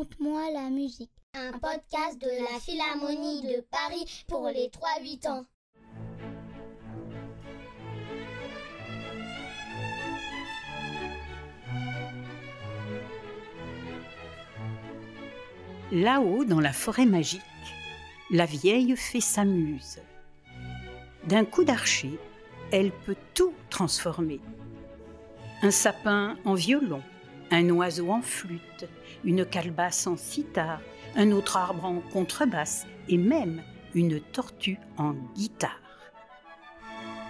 Raconte-moi la musique. Un podcast de la Philharmonie de Paris pour les 3-8 ans. Là-haut, dans la forêt magique, la vieille fée s'amuse. D'un coup d'archer, elle peut tout transformer. Un sapin en violon, un oiseau en flûte, une calebasse en sitar, un autre arbre en contrebasse et même une tortue en guitare.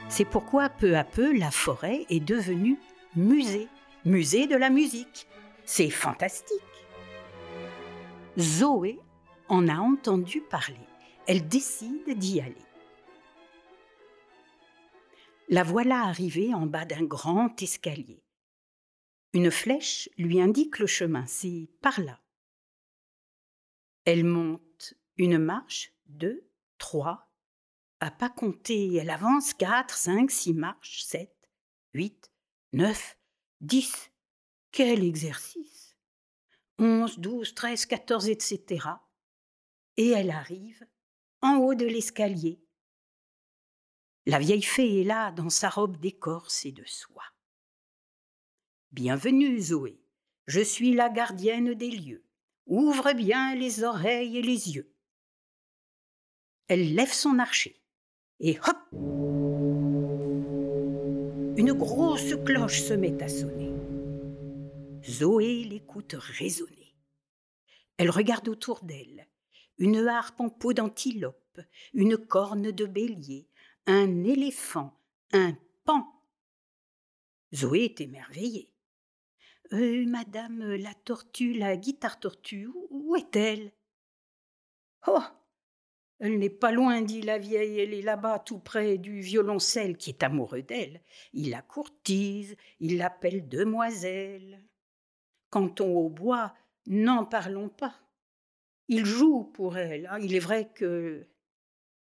C'est pourquoi peu à peu la forêt est devenue musée, musée de la musique. C'est fantastique. Zoé en a entendu parler. Elle décide d'y aller. La voilà arrivée en bas d'un grand escalier. Une flèche lui indique le chemin, c'est par là. Elle monte une marche, deux, trois, à pas compter, elle avance quatre, cinq, six marches, sept, huit, neuf, dix. Quel exercice 11, 12, 13, 14, etc. Et elle arrive en haut de l'escalier. La vieille fée est là dans sa robe d'écorce et de soie. Bienvenue, Zoé. Je suis la gardienne des lieux. Ouvre bien les oreilles et les yeux. Elle lève son archer et hop Une grosse cloche se met à sonner. Zoé l'écoute résonner. Elle regarde autour d'elle. Une harpe en peau d'antilope, une corne de bélier, un éléphant, un pan. Zoé est émerveillée. Euh, madame la tortue, la guitare tortue, où est-elle? Oh Elle n'est pas loin, dit la vieille, elle est là-bas, tout près du violoncelle qui est amoureux d'elle. Il la courtise, il l'appelle demoiselle. Quant au bois, n'en parlons pas. Il joue pour elle. Ah, il est vrai que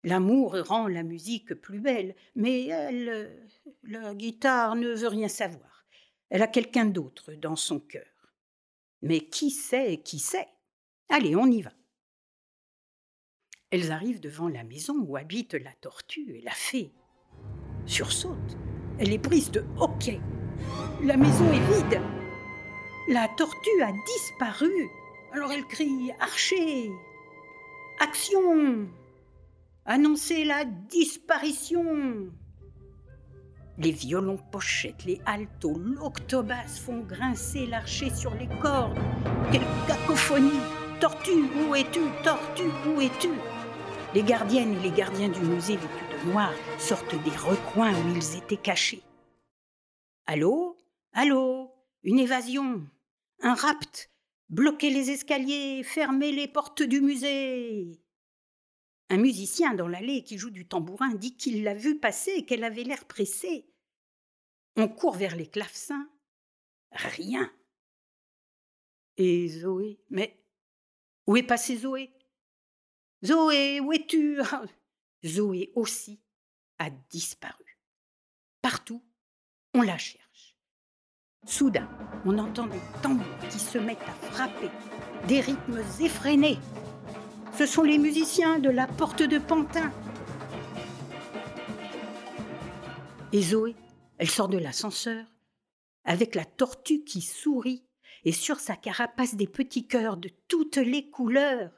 l'amour rend la musique plus belle, mais elle, la guitare ne veut rien savoir. Elle a quelqu'un d'autre dans son cœur. Mais qui sait, qui sait? Allez, on y va. Elles arrivent devant la maison où habite la tortue et la fée. Sursaute. Elle est prise de hoquet. La maison est vide. La tortue a disparu. Alors elle crie Archer Action Annoncez la disparition Les violons pochettes, les altos, l'octobas font grincer l'archer sur les cordes. Quelle cacophonie! Tortue, où es-tu? Tortue, où es-tu? Les gardiennes et les gardiens du musée vêtus de noir sortent des recoins où ils étaient cachés. Allô? Allô? Une évasion? Un rapt, bloquer les escaliers, fermer les portes du musée? Un musicien dans l'allée qui joue du tambourin dit qu'il l'a vue passer et qu'elle avait l'air pressée. On court vers les clavecins. Rien. Et Zoé Mais où est passée Zoé? Zoé, où es-tu? Zoé aussi a disparu. Partout, on la cherche. Soudain, on entend des tambours qui se mettent à frapper, des rythmes effrénés. Ce sont les musiciens de la porte de Pantin. Et Zoé, elle sort de l'ascenseur avec la tortue qui sourit et sur sa carapace des petits cœurs de toutes les couleurs.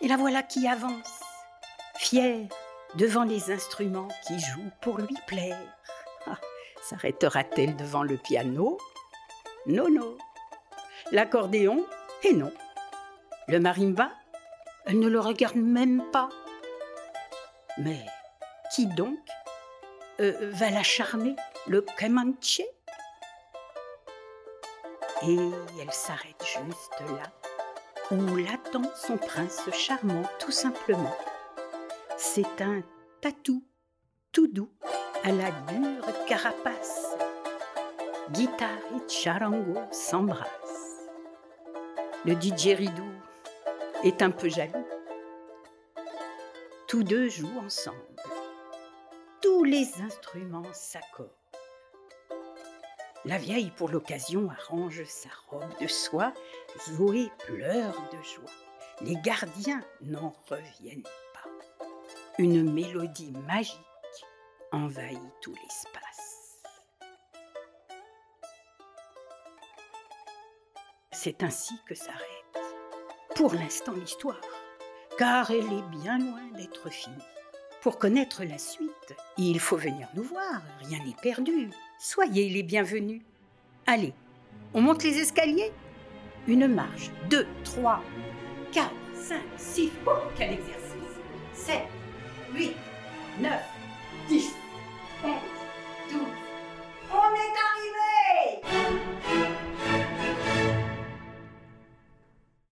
Et la voilà qui avance, fière devant les instruments qui jouent pour lui plaire. S'arrêtera-t-elle devant le piano? Non, non. L'accordéon Et non. Le marimba ne le regarde même pas. Mais qui donc euh, va la charmer Le Comanche? Et elle s'arrête juste là, où l'attend son prince charmant, tout simplement. C'est un tatou tout doux à la dure carapace. Guitare et charango s'embrassent. Le didgeridoo est un peu jaloux. Tous deux jouent ensemble. Tous les instruments s'accordent. La vieille, pour l'occasion, arrange sa robe de soie. Zoé pleure de joie. Les gardiens n'en reviennent pas. Une mélodie magique envahit tout l'espace. C'est ainsi que s'arrête, pour l'instant, l'histoire, car elle est bien loin d'être finie. Pour connaître la suite, il faut venir nous voir, rien n'est perdu. Soyez les bienvenus. Allez, on monte les escaliers Une marche, deux, trois, quatre, cinq, six, oh, quel exercice Sept, huit, neuf,